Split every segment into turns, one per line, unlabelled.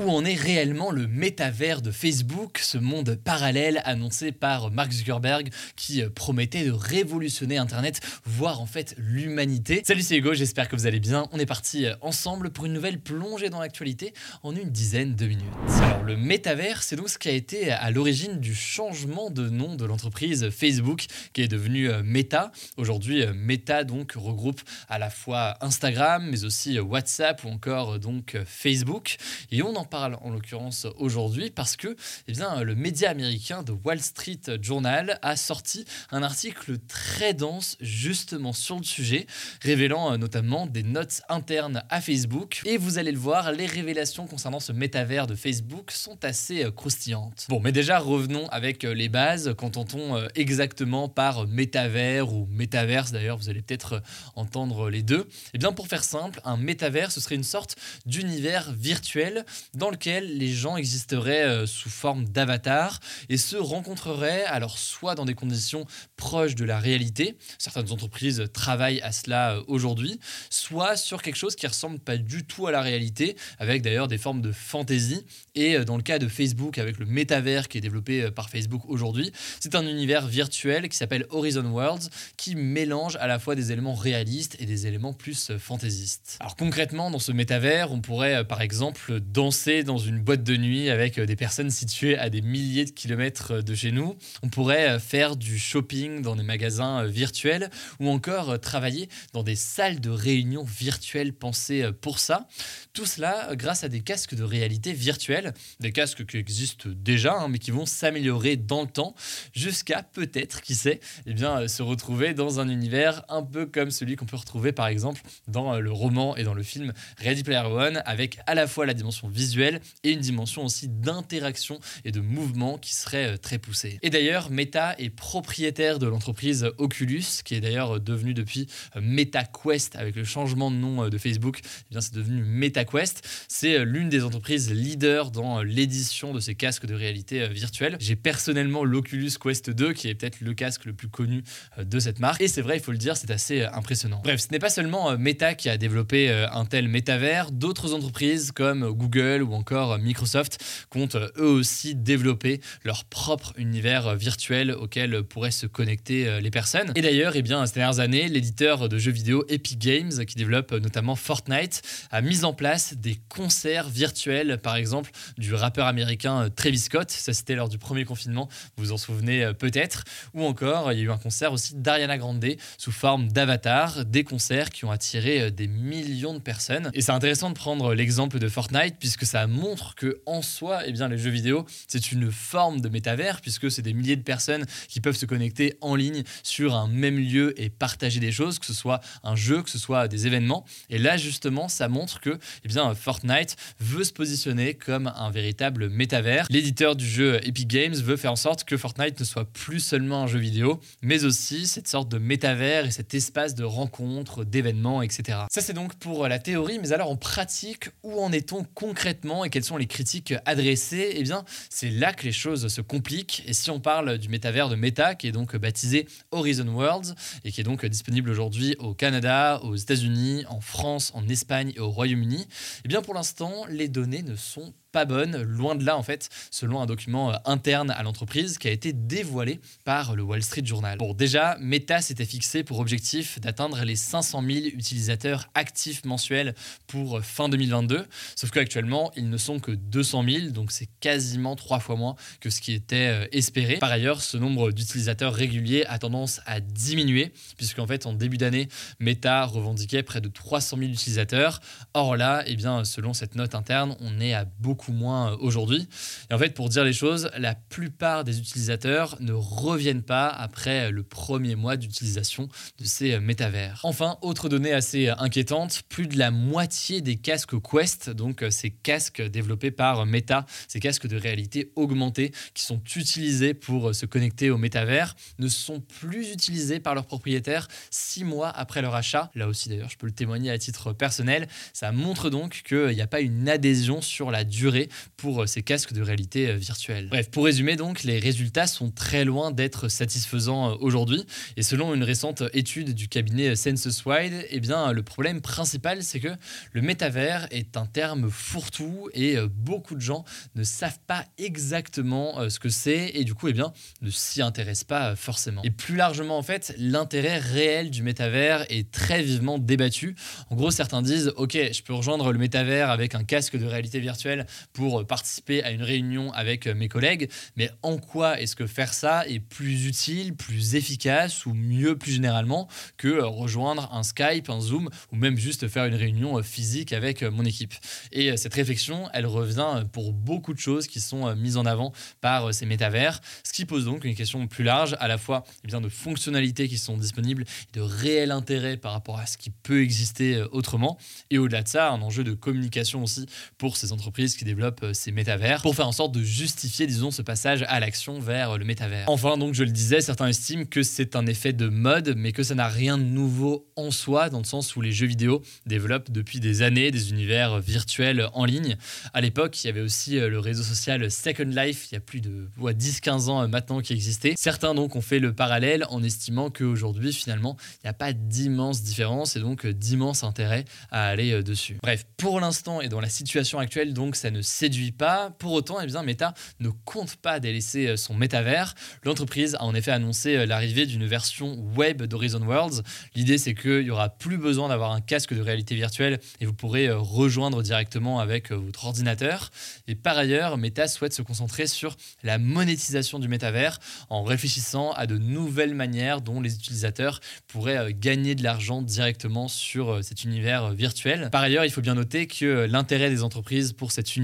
Où en est réellement le métavers de Facebook, ce monde parallèle annoncé par Mark Zuckerberg qui euh, promettait de révolutionner Internet, voire en fait l'humanité Salut c'est Hugo, j'espère que vous allez bien. On est parti euh, ensemble pour une nouvelle plongée dans l'actualité en une dizaine de minutes. Alors le métavers, c'est donc ce qui a été à l'origine du changement de nom de l'entreprise Facebook qui est devenue euh, Meta. Aujourd'hui, Meta donc regroupe à la fois Instagram, mais aussi WhatsApp ou encore donc Facebook. Et on en parle en l'occurrence aujourd'hui parce que eh bien, le média américain de Wall Street Journal a sorti un article très dense justement sur le sujet, révélant euh, notamment des notes internes à Facebook. Et vous allez le voir, les révélations concernant ce métavers de Facebook sont assez euh, croustillantes. Bon, mais déjà revenons avec euh, les bases. Qu'entend-on exactement par métavers ou métaverse D'ailleurs, vous allez peut-être entendre les deux. Et bien, pour faire simple, un métavers, ce serait une sorte d'univers virtuel dans lequel les gens existeraient euh, sous forme d'avatar et se rencontreraient alors soit dans des conditions proches de la réalité, certaines entreprises travaillent à cela euh, aujourd'hui, soit sur quelque chose qui ressemble pas du tout à la réalité, avec d'ailleurs des formes de fantaisie. Et euh, dans le cas de Facebook, avec le métavers qui est développé par Facebook aujourd'hui, c'est un univers virtuel qui s'appelle Horizon Worlds, qui mélange à la fois des éléments réalistes et des éléments plus fantaisistes. Alors concrètement, dans ce métavers, on pourrait par exemple danser dans une boîte de nuit avec euh, des personnes situées à des milliers de kilomètres euh, de chez nous. On pourrait euh, faire du shopping dans des magasins virtuels ou encore travailler dans des salles de réunion virtuelles pensées pour ça. Tout cela grâce à des casques de réalité virtuelle, des casques qui existent déjà, hein, mais qui vont s'améliorer dans le temps jusqu'à peut-être, qui sait, eh bien, se retrouver dans un univers un peu comme celui qu'on peut retrouver par exemple dans le roman et dans le film Ready Player One, avec à la fois la dimension visuelle et une dimension aussi d'interaction et de mouvement qui serait euh, très poussée. Et d'ailleurs, Meta est propriétaire de l'entreprise Oculus, qui est d'ailleurs euh, devenue depuis euh, MetaQuest avec le changement de nom de Facebook. Eh bien, c'est devenu MetaQuest. C'est l'une des entreprises leaders dans l'édition de ces casques de réalité virtuelle. J'ai personnellement l'Oculus Quest 2, qui est peut-être le casque le plus connu de cette marque. Et c'est vrai, il faut le dire, c'est assez impressionnant. Bref, ce n'est pas seulement Meta qui a développé un tel métavers, d'autres entreprises comme Google ou encore Microsoft comptent euh, eux aussi développer leur propre univers virtuel auquel pourraient se connecter euh, les personnes. Et d'ailleurs, eh bien, ces dernières années, l'éditeur de jeux vidéo Epic Games, qui développe euh, notamment Fortnite, a mis en place des concerts virtuels, par exemple du rappeur américain Travis Scott. Ça, c'était lors du premier confinement, vous vous en souvenez peut-être. Ou encore, il y a eu un concert aussi d'Ariana Grande sous forme d'avatar, des concerts qui ont attiré des millions de personnes. Et c'est intéressant de prendre l'exemple de Fortnite puisque ça montre que en soi, eh bien, les jeux vidéo, c'est une forme de métavers puisque c'est des milliers de personnes qui peuvent se connecter en ligne sur un même lieu et partager des choses, que ce soit un jeu, que ce soit des événements. Et là, justement, ça montre que eh bien, Fortnite veut se positionner comme un véritable métavers. L'éditeur du jeu Epic Games veut faire en sorte que Fortnite ne soit plus seulement un jeu vidéo, mais aussi cette sorte de métavers et cet espace de rencontres, d'événements, etc. Ça, c'est donc pour la théorie, mais alors en pratique, où en est-on concrètement? Et quelles sont les critiques adressées Eh bien, c'est là que les choses se compliquent. Et si on parle du métavers de Meta, qui est donc baptisé Horizon Worlds et qui est donc disponible aujourd'hui au Canada, aux États-Unis, en France, en Espagne et au Royaume-Uni, eh bien pour l'instant, les données ne sont pas bonne, loin de là en fait, selon un document euh, interne à l'entreprise qui a été dévoilé par le Wall Street Journal. Bon, déjà, Meta s'était fixé pour objectif d'atteindre les 500 000 utilisateurs actifs mensuels pour euh, fin 2022, sauf qu'actuellement, ils ne sont que 200 000, donc c'est quasiment trois fois moins que ce qui était euh, espéré. Par ailleurs, ce nombre d'utilisateurs réguliers a tendance à diminuer, puisqu'en fait, en début d'année, Meta revendiquait près de 300 000 utilisateurs. Or là, eh bien, selon cette note interne, on est à beaucoup moins euh, aujourd'hui. Et en fait, pour dire les choses, la plupart des utilisateurs ne reviennent pas après euh, le premier mois d'utilisation de ces euh, métavers. Enfin, autre donnée assez inquiétante, plus de la moitié des casques Quest, donc ces casques développés par Meta, ces casques de réalité augmentée qui sont utilisés pour se connecter au métavers, ne sont plus utilisés par leurs propriétaires six mois après leur achat. Là aussi, d'ailleurs, je peux le témoigner à titre personnel. Ça montre donc qu'il n'y a pas une adhésion sur la durée pour ces casques de réalité virtuelle. Bref, pour résumer donc, les résultats sont très loin d'être satisfaisants aujourd'hui. Et selon une récente étude du cabinet SensusWide, eh bien, le problème principal, c'est que le métavers est un terme fourre-tout et beaucoup de gens ne savent pas exactement ce que c'est et du coup, eh bien, ne s'y intéressent pas forcément. Et plus largement, en fait, l'intérêt réel du métavers est très vivement débattu. En gros, certains disent Ok, je peux rejoindre le métavers avec un casque de réalité virtuelle pour participer à une réunion avec mes collègues, mais en quoi est-ce que faire ça est plus utile, plus efficace ou mieux plus généralement que rejoindre un Skype, un Zoom ou même juste faire une réunion physique avec mon équipe? Et cette réflexion, elle revient pour beaucoup de choses qui sont mises en avant par ces métavers, ce qui pose donc une question plus large, à la fois eh de fonctionnalités qui sont disponibles et de réel intérêt par rapport à ce qui peut exister euh, autrement. Et au-delà de ça, un enjeu de communication aussi pour ces entreprises qui développent euh, ces métavers, pour faire en sorte de justifier, disons, ce passage à l'action vers le métavers. Enfin, donc, je le disais, certains estiment que c'est un effet de mode, mais que ça n'a rien de nouveau en soi, dans le sens où les jeux vidéo développent depuis des années des univers virtuels en ligne. À l'époque, il y avait aussi euh, le réseau social Second Life, il y a plus de 10-15 ans maintenant qui existait. Certains donc ont fait le parallèle en estimant qu'aujourd'hui, finalement, il n'y a pas d'immense différence et donc euh, d'immense intérêt à aller euh, dessus. Bref, pour l'instant et dans la situation actuelle, donc ça ne séduit pas. Pour autant, eh bien, Meta ne compte pas délaisser euh, son métavers. L'entreprise a en effet annoncé l'arrivée d'une version web d'Horizon Worlds. L'idée, c'est qu'il n'y aura plus besoin d'avoir un casque de réalité virtuelle et vous pourrez rejoindre directement avec votre ordinateur. Et par ailleurs, Meta souhaite se concentrer sur la monétisation du métavers en réfléchissant à de nouvelles manières dont les utilisateurs pourraient euh, gagner de l'argent directement sur euh, cet univers euh, virtuel. Par ailleurs, il faut bien noter que l'intérêt des entreprises pour cet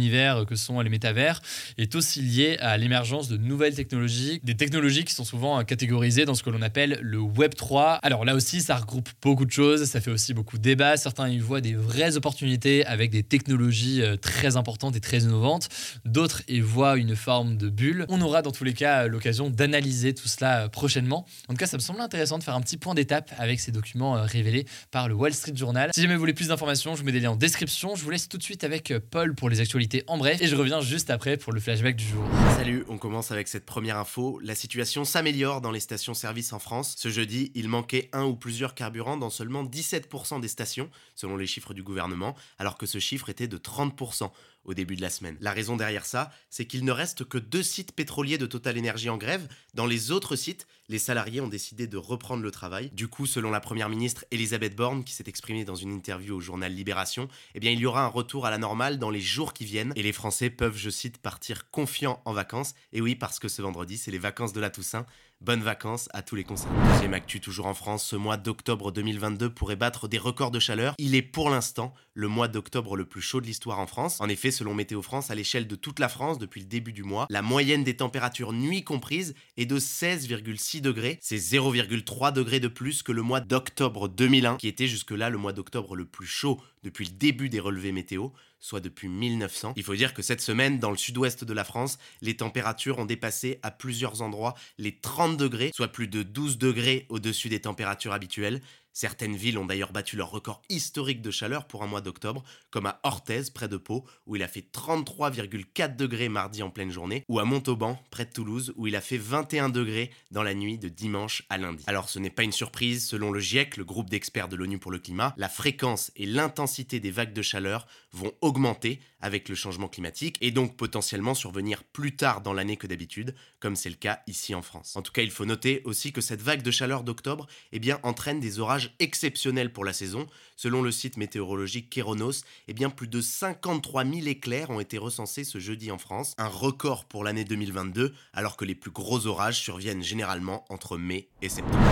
que sont les métavers est aussi lié à l'émergence de nouvelles technologies, des technologies qui sont souvent catégorisées dans ce que l'on appelle le Web 3. Alors là aussi, ça regroupe beaucoup de choses, ça fait aussi beaucoup de débats. Certains y voient des vraies opportunités avec des technologies très importantes et très innovantes. D'autres y voient une forme de bulle. On aura dans tous les cas l'occasion d'analyser tout cela prochainement. En tout cas, ça me semble intéressant de faire un petit point d'étape avec ces documents euh, révélés par le Wall Street Journal. Si jamais vous voulez plus d'informations, je vous mets des liens en description. Je vous laisse tout de suite avec euh, Paul pour les actualités en bref et je reviens juste après pour le flashback du jour.
Salut, on commence avec cette première info. La situation s'améliore dans les stations-service en France. Ce jeudi, il manquait un ou plusieurs carburants dans seulement 17% des stations, selon les chiffres du gouvernement, alors que ce chiffre était de 30% au début de la semaine. La raison derrière ça, c'est qu'il ne reste que deux sites pétroliers de Total Energy en grève. Dans les autres sites, les salariés ont décidé de reprendre le travail. Du coup, selon la première ministre Elisabeth Borne, qui s'est exprimée dans une interview au journal Libération, eh bien, il y aura un retour à la normale dans les jours qui viennent et les Français peuvent, je cite, partir confiants en vacances. Et oui, parce que ce vendredi, c'est les vacances de la Toussaint. Bonnes vacances à tous les concernés. Deuxième actu toujours en France, ce mois d'octobre 2022 pourrait battre des records de chaleur. Il est pour l'instant le mois d'octobre le plus chaud de l'histoire en France. En effet, selon Météo France, à l'échelle de toute la France depuis le début du mois, la moyenne des températures nuit comprises est de 16,6 degrés. C'est 0,3 degrés de plus que le mois d'octobre 2001, qui était jusque-là le mois d'octobre le plus chaud depuis le début des relevés météo, soit depuis 1900. Il faut dire que cette semaine, dans le sud-ouest de la France, les températures ont dépassé à plusieurs endroits les 30 degrés, soit plus de 12 degrés au-dessus des températures habituelles. Certaines villes ont d'ailleurs battu leur record historique de chaleur pour un mois d'octobre, comme à Orthez, près de Pau, où il a fait 33,4 degrés mardi en pleine journée, ou à Montauban, près de Toulouse, où il a fait 21 degrés dans la nuit de dimanche à lundi. Alors ce n'est pas une surprise, selon le GIEC, le groupe d'experts de l'ONU pour le climat, la fréquence et l'intensité des vagues de chaleur vont augmenter avec le changement climatique et donc potentiellement survenir plus tard dans l'année que d'habitude, comme c'est le cas ici en France. En tout cas, il faut noter aussi que cette vague de chaleur d'octobre eh entraîne des orages exceptionnels pour la saison. Selon le site météorologique Kéronos, eh bien, plus de 53 000 éclairs ont été recensés ce jeudi en France, un record pour l'année 2022, alors que les plus gros orages surviennent généralement entre mai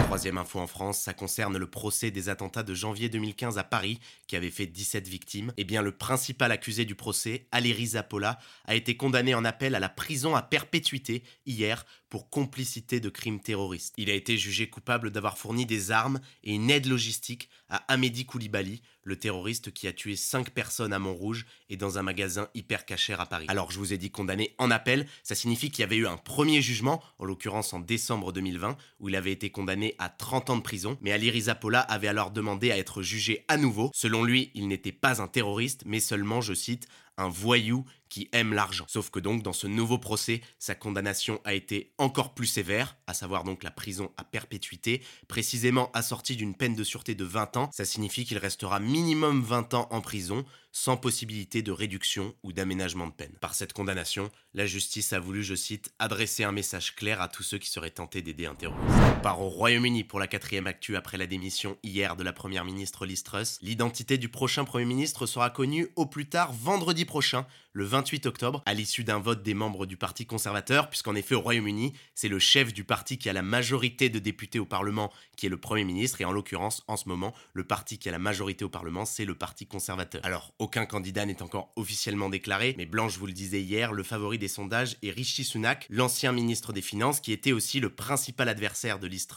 Troisième info en France, ça concerne le procès des attentats de janvier 2015 à Paris, qui avait fait 17 victimes. Eh bien, le principal accusé du procès, Aléry Zapola, a été condamné en appel à la prison à perpétuité hier pour complicité de crimes terroristes. Il a été jugé coupable d'avoir fourni des armes et une aide logistique à Amédi Koulibaly, le terroriste qui a tué 5 personnes à Montrouge et dans un magasin hyper caché à Paris. Alors je vous ai dit condamné en appel, ça signifie qu'il y avait eu un premier jugement, en l'occurrence en décembre 2020, où il avait été condamné à 30 ans de prison, mais Ali Rizapola avait alors demandé à être jugé à nouveau. Selon lui, il n'était pas un terroriste, mais seulement, je cite, un voyou qui aime l'argent. Sauf que donc, dans ce nouveau procès, sa condamnation a été encore plus sévère, à savoir donc la prison à perpétuité, précisément assortie d'une peine de sûreté de 20 ans. Ça signifie qu'il restera minimum 20 ans en prison, sans possibilité de réduction ou d'aménagement de peine. Par cette condamnation, la justice a voulu, je cite, adresser un message clair à tous ceux qui seraient tentés d'aider un terroriste. On part au Royaume-Uni pour la quatrième actu après la démission hier de la première ministre Liz Truss. L'identité du prochain premier ministre sera connue au plus tard vendredi prochain, le 28 octobre, à l'issue d'un vote des membres du Parti conservateur, puisqu'en effet au Royaume-Uni, c'est le chef du parti qui a la majorité de députés au Parlement qui est le Premier ministre, et en l'occurrence, en ce moment, le parti qui a la majorité au Parlement, c'est le Parti conservateur. Alors, aucun candidat n'est encore officiellement déclaré, mais Blanche vous le disait hier, le favori des sondages est Rishi Sunak, l'ancien ministre des Finances, qui était aussi le principal adversaire de Liz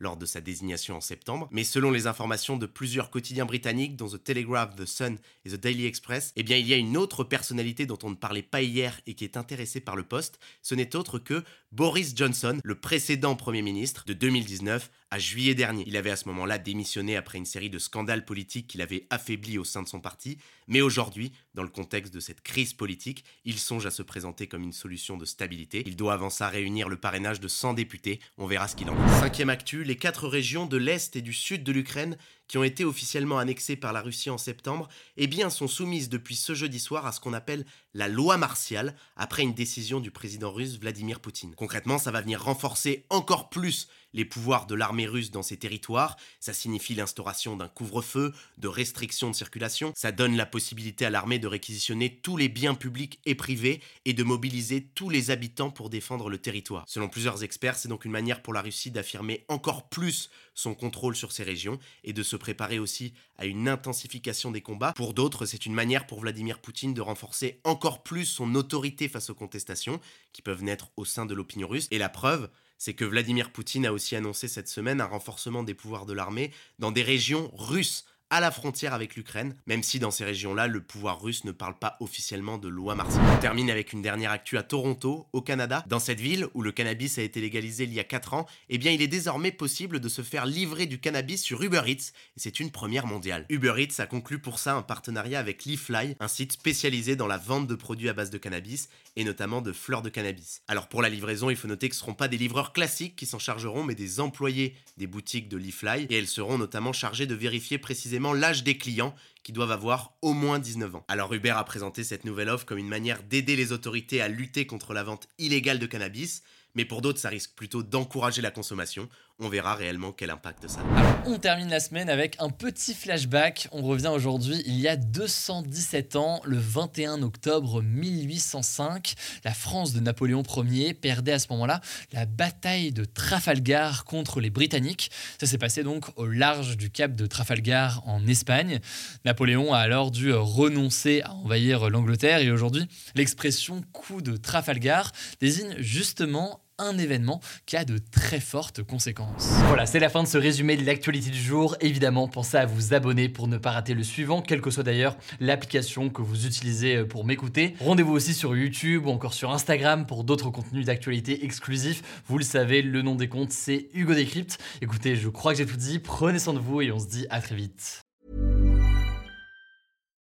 lors de sa désignation en septembre. Mais selon les informations de plusieurs quotidiens britanniques, dont The Telegraph, The Sun et The Daily Express, eh bien il y a une autre personnalité dont on ne parlait pas hier et qui est intéressée par le poste. Ce n'est autre que Boris Johnson, le précédent Premier ministre de 2019 à juillet dernier. Il avait à ce moment-là démissionné après une série de scandales politiques qu'il avait affaiblis au sein de son parti, mais aujourd'hui, dans le contexte de cette crise politique, il songe à se présenter comme une solution de stabilité. Il doit avant ça réunir le parrainage de 100 députés, on verra ce qu'il en est. Cinquième actu, les quatre régions de l'Est et du Sud de l'Ukraine qui ont été officiellement annexées par la Russie en septembre, eh bien sont soumises depuis ce jeudi soir à ce qu'on appelle la loi martiale, après une décision du président russe Vladimir Poutine. Concrètement, ça va venir renforcer encore plus les pouvoirs de l'armée russe dans ces territoires, ça signifie l'instauration d'un couvre-feu, de restrictions de circulation, ça donne la possibilité à l'armée de réquisitionner tous les biens publics et privés et de mobiliser tous les habitants pour défendre le territoire. Selon plusieurs experts, c'est donc une manière pour la Russie d'affirmer encore plus son contrôle sur ces régions et de se préparer aussi à une intensification des combats. Pour d'autres, c'est une manière pour Vladimir Poutine de renforcer encore plus son autorité face aux contestations qui peuvent naître au sein de l'opinion russe. Et la preuve, c'est que Vladimir Poutine a aussi annoncé cette semaine un renforcement des pouvoirs de l'armée dans des régions russes à la frontière avec l'Ukraine, même si dans ces régions-là, le pouvoir russe ne parle pas officiellement de loi martiale. On termine avec une dernière actu à Toronto, au Canada. Dans cette ville, où le cannabis a été légalisé il y a 4 ans, eh bien il est désormais possible de se faire livrer du cannabis sur Uber Eats, c'est une première mondiale. Uber Eats a conclu pour ça un partenariat avec Leafly, un site spécialisé dans la vente de produits à base de cannabis, et notamment de fleurs de cannabis. Alors pour la livraison, il faut noter que ce ne seront pas des livreurs classiques qui s'en chargeront, mais des employés des boutiques de Leafly, et elles seront notamment chargées de vérifier précisément l'âge des clients qui doivent avoir au moins 19 ans. Alors Uber a présenté cette nouvelle offre comme une manière d'aider les autorités à lutter contre la vente illégale de cannabis, mais pour d'autres, ça risque plutôt d'encourager la consommation. On verra réellement quel impact ça
a. on termine la semaine avec un petit flashback. On revient aujourd'hui, il y a 217 ans, le 21 octobre 1805. La France de Napoléon Ier perdait à ce moment-là la bataille de Trafalgar contre les Britanniques. Ça s'est passé donc au large du cap de Trafalgar en Espagne. Napoléon a alors dû renoncer à envahir l'Angleterre et aujourd'hui, l'expression coup de Trafalgar désigne justement un événement qui a de très fortes conséquences. Voilà, c'est la fin de ce résumé de l'actualité du jour. Évidemment, pensez à vous abonner pour ne pas rater le suivant, quelle que soit d'ailleurs l'application que vous utilisez euh, pour m'écouter. Rendez-vous aussi sur YouTube ou encore sur Instagram pour d'autres contenus d'actualité exclusifs. Vous le savez, le nom des comptes, c'est Hugo Décrypte. Écoutez, je crois que j'ai tout dit. Prenez soin de vous et on se dit à très vite.